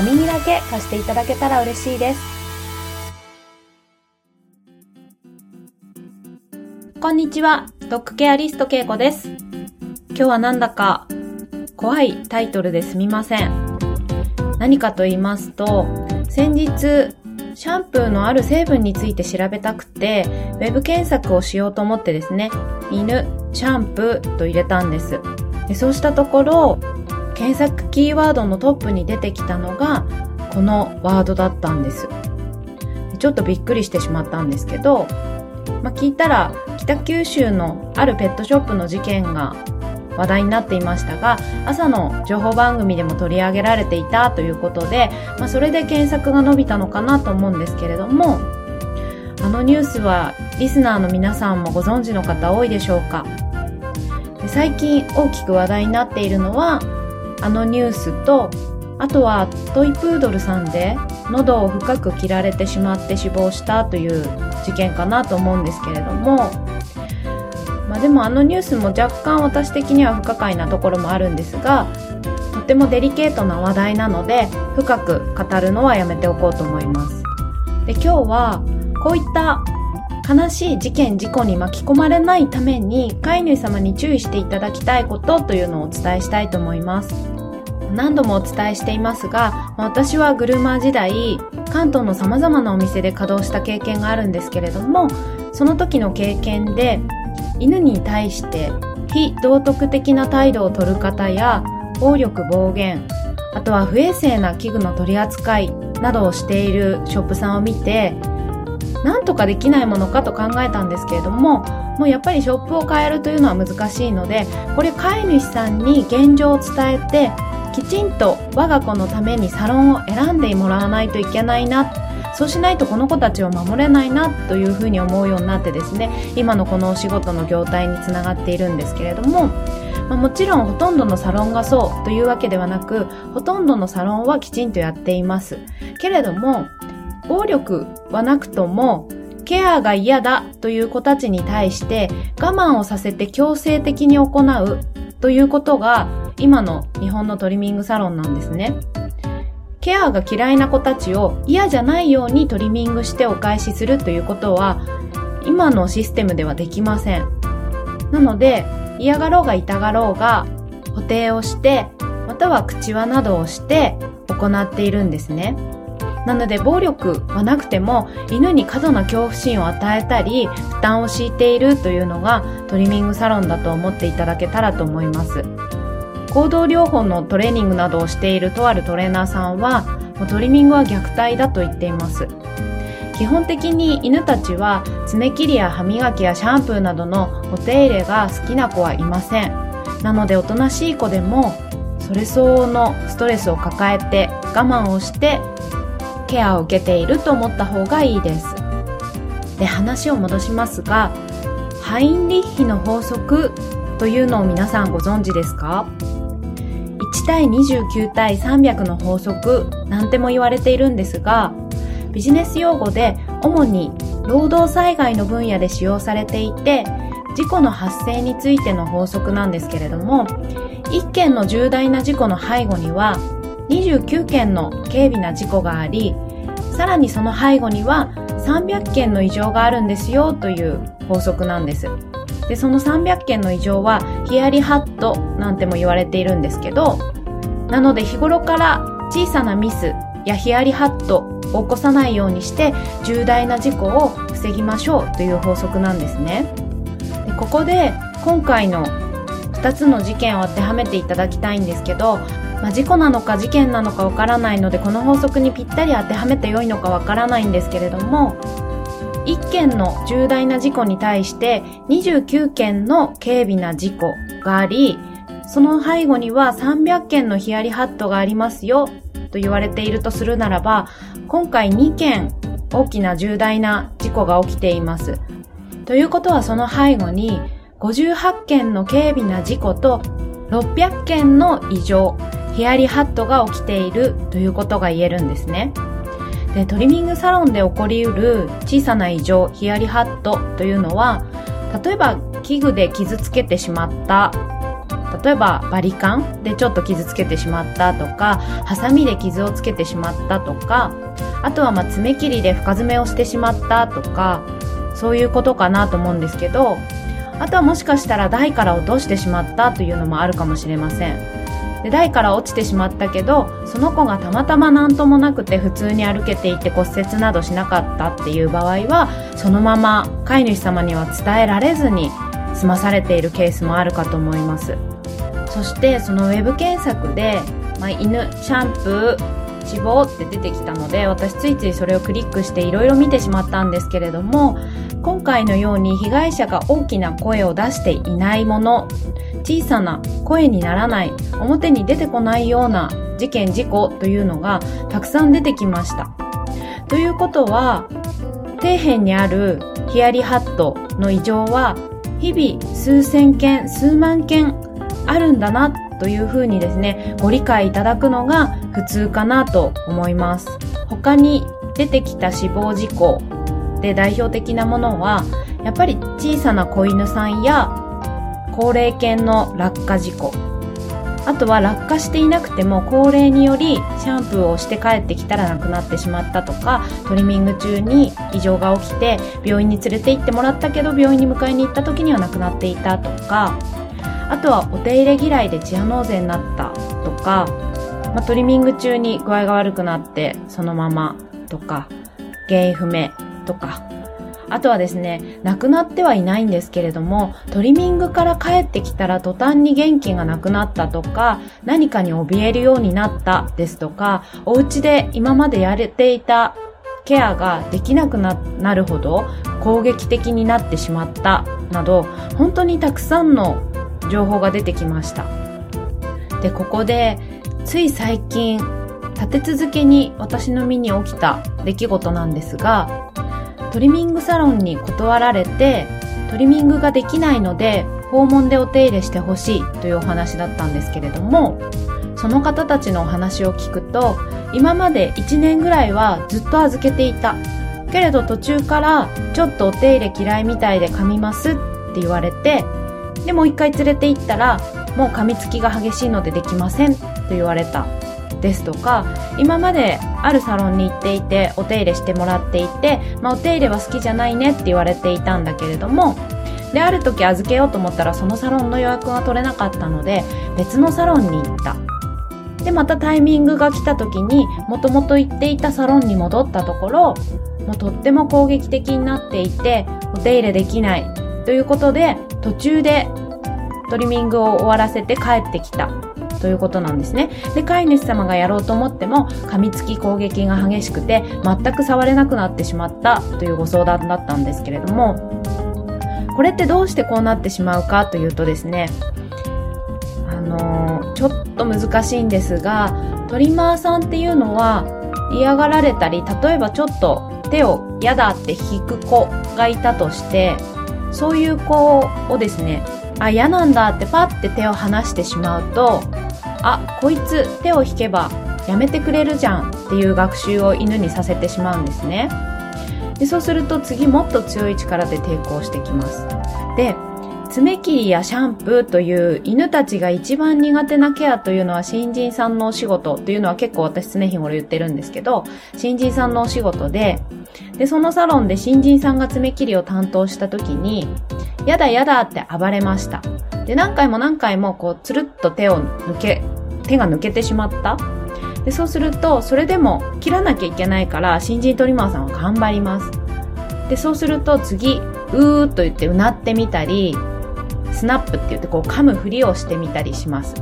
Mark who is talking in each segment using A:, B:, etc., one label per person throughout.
A: お耳だけ貸していただけたら嬉しいです。こんにちは、ドッグケアリストけいこです。今日はなんだか怖いタイトルですみません。何かと言いますと、先日シャンプーのある成分について調べたくて、ウェブ検索をしようと思ってですね、犬、シャンプーと入れたんです。でそうしたところ検索キーワードのトップに出てきたのがこのワードだったんです。ちょっとびっくりしてしまったんですけど、まあ、聞いたら北九州のあるペットショップの事件が話題になっていましたが朝の情報番組でも取り上げられていたということで、まあ、それで検索が伸びたのかなと思うんですけれどもあのニュースはリスナーの皆さんもご存知の方多いでしょうか。最近大きく話題になっているのはあのニュースとあとはトイプードルさんで喉を深く切られてしまって死亡したという事件かなと思うんですけれどもまあでもあのニュースも若干私的には不可解なところもあるんですがとてもデリケートな話題なので深く語るのはやめておこうと思います。で今日はこういった悲しい事件事故に巻き込まれないために飼い主様に注意していただきたいことというのをお伝えしたいと思います。何度もお伝えしていますが私はグルマー時代関東の様々なお店で稼働した経験があるんですけれどもその時の経験で犬に対して非道徳的な態度を取る方や暴力暴言あとは不衛生な器具の取り扱いなどをしているショップさんを見てなんとかできないものかと考えたんですけれどももうやっぱりショップを変えるというのは難しいのでこれ飼い主さんに現状を伝えてきちんと我が子のためにサロンを選んでもらわないといけないなそうしないとこの子たちを守れないなというふうに思うようになってですね今のこのお仕事の業態につながっているんですけれども、ま、もちろんほとんどのサロンがそうというわけではなくほとんどのサロンはきちんとやっています。けれども暴力はなくとも、ケアが嫌だという子たちに対して我慢をさせて強制的に行うということが今の日本のトリミングサロンなんですね。ケアが嫌いな子たちを嫌じゃないようにトリミングしてお返しするということは今のシステムではできません。なので嫌がろうが痛がろうが補定をしてまたは口輪などをして行っているんですね。なので暴力はなくても犬に過度な恐怖心を与えたり負担を強いているというのがトリミングサロンだと思っていただけたらと思います。行動療法のトレーニングなどをしているとあるトレーナーさんはトリミングは虐待だと言っています。基本的に犬たちは爪切りや歯磨きやシャンプーなどのお手入れが好きな子はいません。なのでおとなしい子でもそれ相応のストレスを抱えて我慢をしてケアを受けていると思った方がいいです。で、話を戻しますが、ハインリッヒの法則というのを皆さんご存知ですか ?1 対29対300の法則なんても言われているんですが、ビジネス用語で主に労働災害の分野で使用されていて、事故の発生についての法則なんですけれども、1件の重大な事故の背後には29件の軽微な事故があり、さらにその背後には300件の異常があるんですよという法則なんです。で、その300件の異常はヒヤリハットなんても言われているんですけど、なので日頃から小さなミスやヒヤリハットを起こさないようにして重大な事故を防ぎましょうという法則なんですね。でここで今回の2つの事件を当てはめていただきたいんですけどまあ、事故なのか事件なのかわからないのでこの法則にぴったり当てはめてよいのかわからないんですけれども1件の重大な事故に対して29件の軽微な事故がありその背後には300件のヒヤリハットがありますよと言われているとするならば、今回2件大きな重大な事故が起きています。ということはその背後に58件の軽微な事故と600件の異常、ヒヤリハットが起きているということが言えるんですね。で、トリミングサロンで起こりうる小さな異常、ヒヤリハットというのは、例えば器具で傷つけてしまった例えばバリカンでちょっと傷つけてしまったとかハサミで傷をつけてしまったとかあとはま爪切りで深爪をしてしまったとかそういうことかなと思うんですけどあとはもしかしたら台から落としてしまったというのもあるかもしれませんで台から落ちてしまったけどその子がたまたま何ともなくて普通に歩けていて骨折などしなかったっていう場合はそのまま飼い主様には伝えられずに済まされているケースもあるかと思います。そしてそのウェブ検索で、まあ、犬シャンプー死亡って出てきたので私ついついそれをクリックしていろいろ見てしまったんですけれども今回のように被害者が大きな声を出していないもの小さな声にならない表に出てこないような事件事故というのがたくさん出てきました。ということは底辺にあるヒヤリハットの異常は日々数千件数万件あるんだなというふうにですねご理解いただくのが普通かなと思います。他に出てきた死亡事故で代表的なものはやっぱり小さな子犬さんや高齢犬の落下事故。あとは落下していなくても高齢によりシャンプーをして帰ってきたら亡くなってしまったとかトリミング中に異常が起きて病院に連れて行ってもらったけど病院に迎えに行った時には亡くなっていたとかあとはお手入れ嫌いでチアノーゼになったとか、まあ、トリミング中に具合が悪くなってそのままとか原因不明とか。あとはですね、亡くなってはいないんですけれども、トリミングから帰ってきたら途端に元気がなくなったとか、何かに怯えるようになったですとか、お家で今までやれていたケアができなくなるほど攻撃的になってしまったなど、本当にたくさんの情報が出てきました。でここでつい最近立て続けに私の身に起きた出来事なんですがトリミングサロンに断られてトリミングができないので訪問でお手入れしてほしいというお話だったんですけれどもその方たちのお話を聞くと今まで1年ぐらいはずっと預けていた。けれど途中からちょっとお手入れ嫌いみたいで噛みますって言われてでもう一回連れて行ったらもう噛みつきが激しいのでできませんと言われた。ですとか今まであるサロンに行っていてお手入れしてもらっていて、まあ、お手入れは好きじゃないねって言われていたんだけれどもである時預けようと思ったらそのサロンの予約が取れなかったので別のサロンに行った。でまたタイミングが来た時にもともと行っていたサロンに戻ったところもうとっても攻撃的になっていてお手入れできないということで途中でトリミングを終わらせて帰ってきた。ということなんですね。で、飼い主様がやろうと思っても噛みつき攻撃が激しくて全く触れなくなってしまったというご相談だったんですけれども、これってどうしてこうなってしまうかというとですね、あのー、ちょっと難しいんですが、トリマーさんっていうのは嫌がられたり、例えばちょっと手を嫌だって引く子がいたとして、そういう子をですね、あ、嫌なんだってパッて手を離してしまうと、あ、こいつ手を引けばやめてくれるじゃんっていう学習を犬にさせてしまうんですね。でそうすると次もっと強い力で抵抗してきます。で、爪切りやシャンプーという犬たちが一番苦手なケアというのは新人さんのお仕事というのは結構私常日頃言ってるんですけど、新人さんのお仕事で、で、そのサロンで新人さんが爪切りを担当した時に、やだやだって暴れました。で、何回も何回もこう、つるっと手を抜け、手が抜けてしまった。で、そうすると、それでも切らなきゃいけないから、新人トリマーさんは頑張ります。で、そうすると次、うーっと言ってうなってみたり、スナップって言ってこう噛むふりをしてみたりします。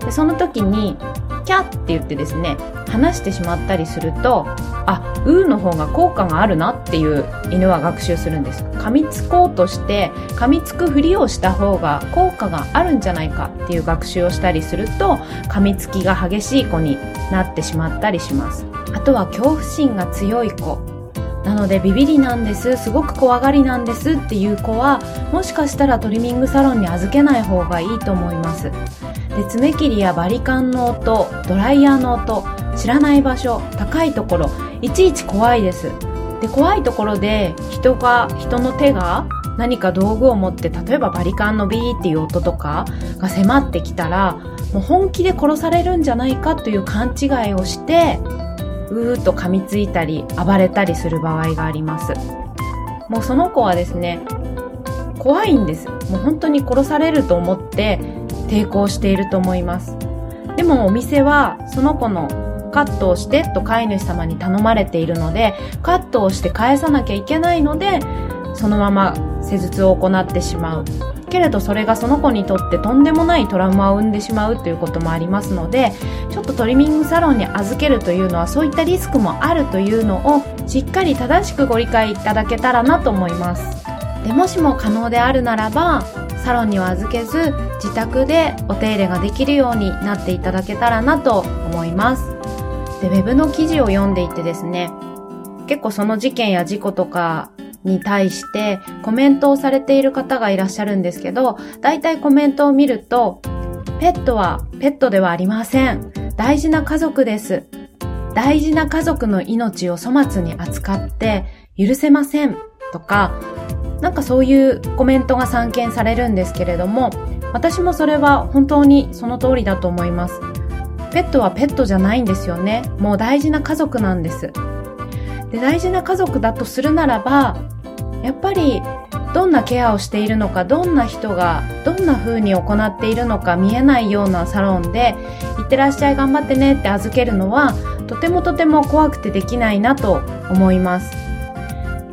A: で、その時に、キャって言ってですね、話してしまったりすると、あ、うーの方が効果があるなっていう犬は学習するんです。噛みつこうとして、噛みつくふりをした方が効果があるんじゃないかっていう学習をしたりすると、噛みつきが激しい子になってしまったりします。あとは恐怖心が強い子。なのでビビりなんですすごく怖がりなんですっていう子はもしかしたらトリミングサロンに預けない方がいいと思います。で爪切りやバリカンの音ドライヤーの音知らない場所高いところいちいち怖いです。で怖いところで人が人の手が何か道具を持って例えばバリカンのビーっていう音とかが迫ってきたらもう本気で殺されるんじゃないかという勘違いをしてうーっと噛みついたり暴れたりする場合があります。もうその子はですね怖いんですもう本当に殺されると思って抵抗していると思います。でもお店はその子のカットをしてと飼い主様に頼まれているのでカットをして返さなきゃいけないのでそのまま施術を行ってしまう。けれどそれがその子にとってとんでもないトラウマを生んでしまうということもありますのでちょっとトリミングサロンに預けるというのはそういったリスクもあるというのをしっかり正しくご理解いただけたらなと思います。でもしも可能であるならばサロンには預けず自宅でお手入れができるようになっていただけたらなと思います。でウェブの記事を読んでいてですね結構その事件や事故とかに対してコメントをされている方がいらっしゃるんですけど、大体コメントを見ると、ペットはペットではありません。大事な家族です。大事な家族の命を粗末に扱って許せません。とか、なんかそういうコメントが散見されるんですけれども、私もそれは本当にその通りだと思います。ペットはペットじゃないんですよね。もう大事な家族なんです。で、大事な家族だとするならば、やっぱりどんなケアをしているのか、どんな人がどんな風に行っているのか見えないようなサロンで、いってらっしゃい頑張ってねって預けるのは、とてもとても怖くてできないなと思います。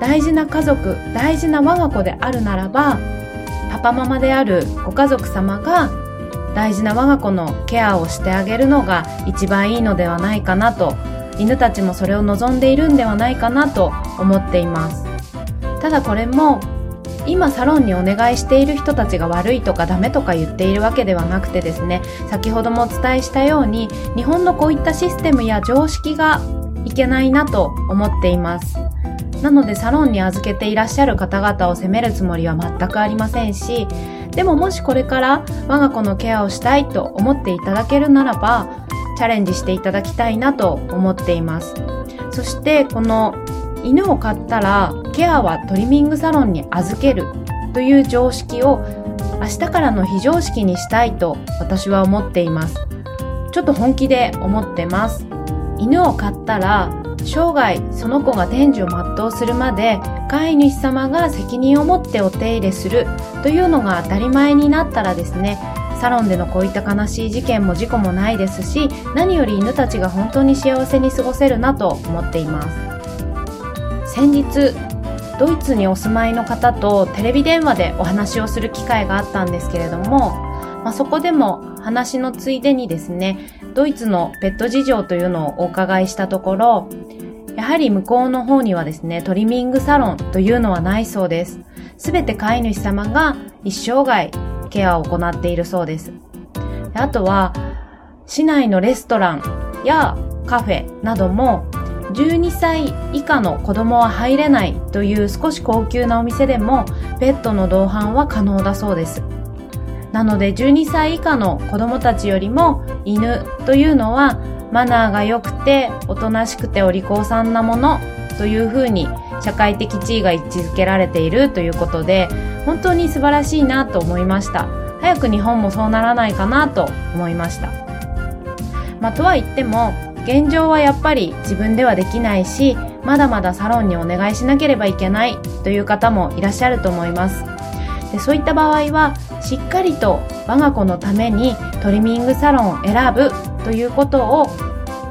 A: 大事な家族、大事な我が子であるならば、パパママであるご家族様が大事な我が子のケアをしてあげるのが一番いいのではないかなと犬たちもそれを望んでいるんではないかなと思っています。ただこれも今サロンにお願いしている人たちが悪いとかダメとか言っているわけではなくてですね先ほどもお伝えしたように日本のこういったシステムや常識がいけないなと思っています。なのでサロンに預けていらっしゃる方々を責めるつもりは全くありませんしでももしこれから我が子のケアをしたいと思っていただけるならばチャレンジしていただきたいなと思っています。そしてこの犬を飼ったらケアはトリミングサロンに預けるという常識を明日からの非常識にしたいと私は思っています。ちょっと本気で思ってます。犬を飼ったら生涯その子が天寿を全うするまで飼い主様が責任を持ってお手入れするというのが当たり前になったらですねサロンでのこういった悲しい事件も事故もないですし何より犬たちが本当に幸せに過ごせるなと思っています。先日ドイツにお住まいの方とテレビ電話でお話をする機会があったんですけれども、まあ、そこでも話のついでにですねドイツのペット事情というのをお伺いしたところやはり向こうの方にはですねトリミングサロンというのはないそうです。すべて飼い主様が一生涯ケアを行っているそうです。あとは、市内のレストランやカフェなども12歳以下の子供は入れないという少し高級なお店でもペットの同伴は可能だそうです。なので12歳以下の子供たちよりも犬というのはマナーが良くておとなしくてお利口さんなものというふうに社会的地位が位置づけられているということで本当に素晴らしいなと思いました。早く日本もそうならないかなと思いました。まあ、とは言っても現状はやっぱり自分ではできないしまだまだサロンにお願いしなければいけないという方もいらっしゃると思います。でそういった場合はしっかりと我が子のためにトリミングサロンを選ぶということを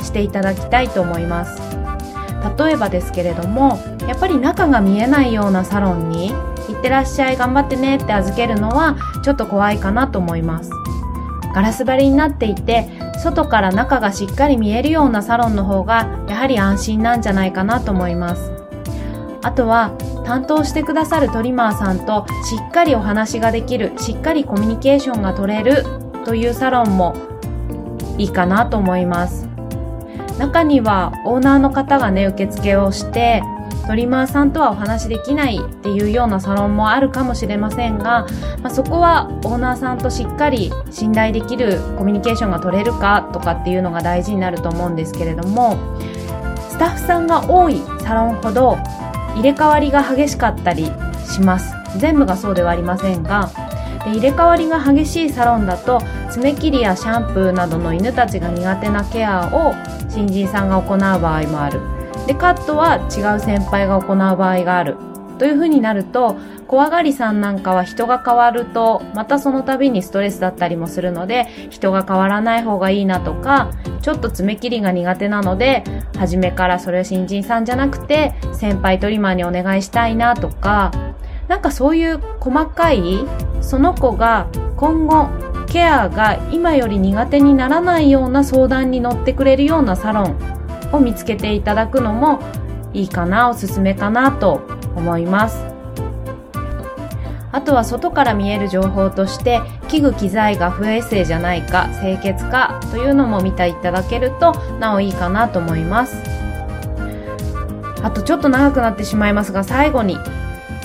A: していただきたいと思います。例えばですけれどもやっぱり中が見えないようなサロンにってらっしゃい頑張ってねって預けるのはちょっと怖いかなと思います。ガラス張りになっていて外から中がしっかり見えるようなサロンの方がやはり安心なんじゃないかなと思います。あとは担当してくださるトリマーさんとしっかりお話ができるしっかりコミュニケーションが取れるというサロンもいいかなと思います。中にはオーナーの方がね受付をしてトリマーさんとはお話しできないっていうようなサロンもあるかもしれませんが、まあ、そこはオーナーさんとしっかり信頼できるコミュニケーションが取れるかとかっていうのが大事になると思うんですけれどもスタッフさんが多いサロンほど入れ替わりが激しかったりします。全部がそうではありませんがで入れ替わりが激しいサロンだと爪切りやシャンプーなどの犬たちが苦手なケアを新人さんが行う場合もある。でカットは違う先輩が行う場合がある。というふうになると怖がりさんなんかは人が変わるとまたその度にストレスだったりもするので人が変わらない方がいいなとかちょっと爪切りが苦手なので初めからそれは新人さんじゃなくて先輩トリマーにお願いしたいなとかなんかそういう細かいその子が今後ケアが今より苦手にならないような相談に乗ってくれるようなサロンを見つけていただくのもいいかなおすすめかなと思います。あとは外から見える情報として器具機材が不衛生じゃないか清潔かというのも見ていただけるとなおいいかなと思います。あとちょっと長くなってしまいますが最後に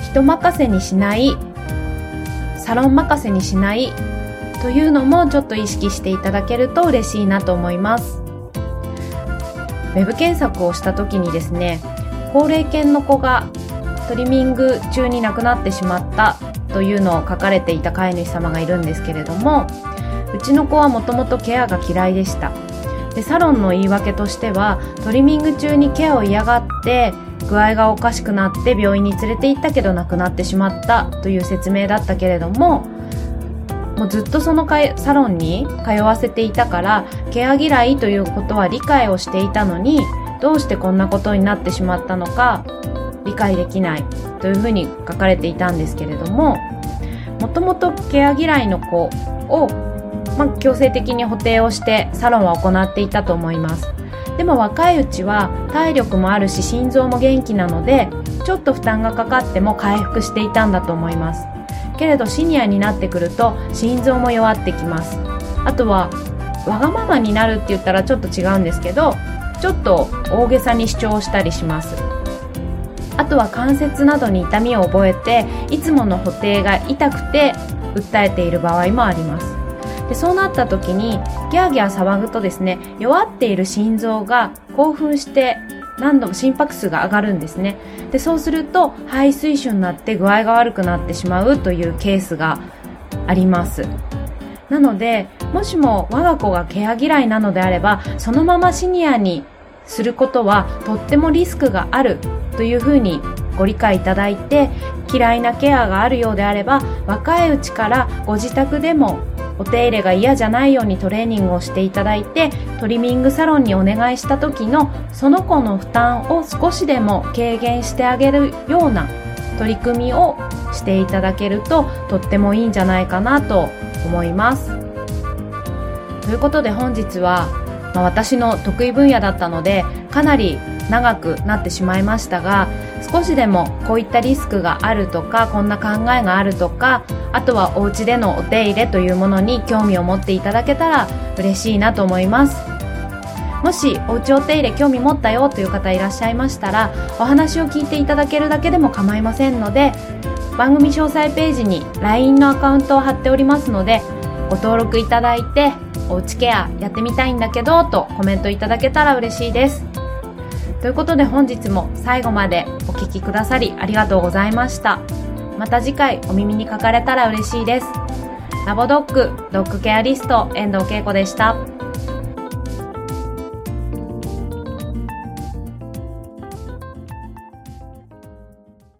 A: 人任せにしないサロン任せにしないというのもちょっと意識していただけると嬉しいなと思います。ェブ検索をした時にですね高齢犬の子がトリミング中に亡くなってしまったというのを書かれていた飼い主様がいるんですけれどもうちの子はもともとケアが嫌いでした。でサロンの言い訳としてはトリミング中にケアを嫌がって具合がおかしくなって病院に連れて行ったけど亡くなってしまったという説明だったけれどももうずっとそのサロンに通わせていたからケア嫌いということは理解をしていたのにどうしてこんなことになってしまったのか理解できないというふうに書かれていたんですけれどももともとケア嫌いの子を、まあ、強制的に補填をしてサロンは行っていたと思います。でも若いうちは体力もあるし心臓も元気なのでちょっと負担がかかっても回復していたんだと思います。けれどシニアになってくると心臓も弱ってきます。あとはわがままになるって言ったらちょっと違うんですけどちょっと大げさに主張したりします。あとは関節などに痛みを覚えていつもの補定が痛くて訴えている場合もあります。でそうなった時にギャーギャー騒ぐとですね弱っている心臓が興奮して何度も心拍数が上がるんですね。でそうすると肺水腫になって具合が悪くなってしまうというケースがあります。なのでもしも我が子がケア嫌いなのであればそのままシニアにすることはとってもリスクがあるというふうにご理解いただいて嫌いなケアがあるようであれば若いうちからご自宅でもお手入れが嫌じゃないようにトレーニングをしていただいてトリミングサロンにお願いした時のその子の負担を少しでも軽減してあげるような取り組みをしていただけるととってもいいんじゃないかなと思います。ということで本日は、まあ、私の得意分野だったのでかなり長くなってしまいましたが少しでもこういったリスクがあるとかこんな考えがあるとかあとはお家でのお手入れというものに興味を持っていただけたら嬉しいなと思います。もしお家お手入れ興味持ったよという方いらっしゃいましたらお話を聞いていただけるだけでも構いませんので番組詳細ページに LINE のアカウントを貼っておりますのでご登録いただいておうちケアやってみたいんだけどとコメントいただけたら嬉しいです。ということで本日も最後までお聴きくださりありがとうございました。また次回お耳にかかれたら嬉しいです。ラボドッグ、ドッグケアリスト、遠藤恵子でした。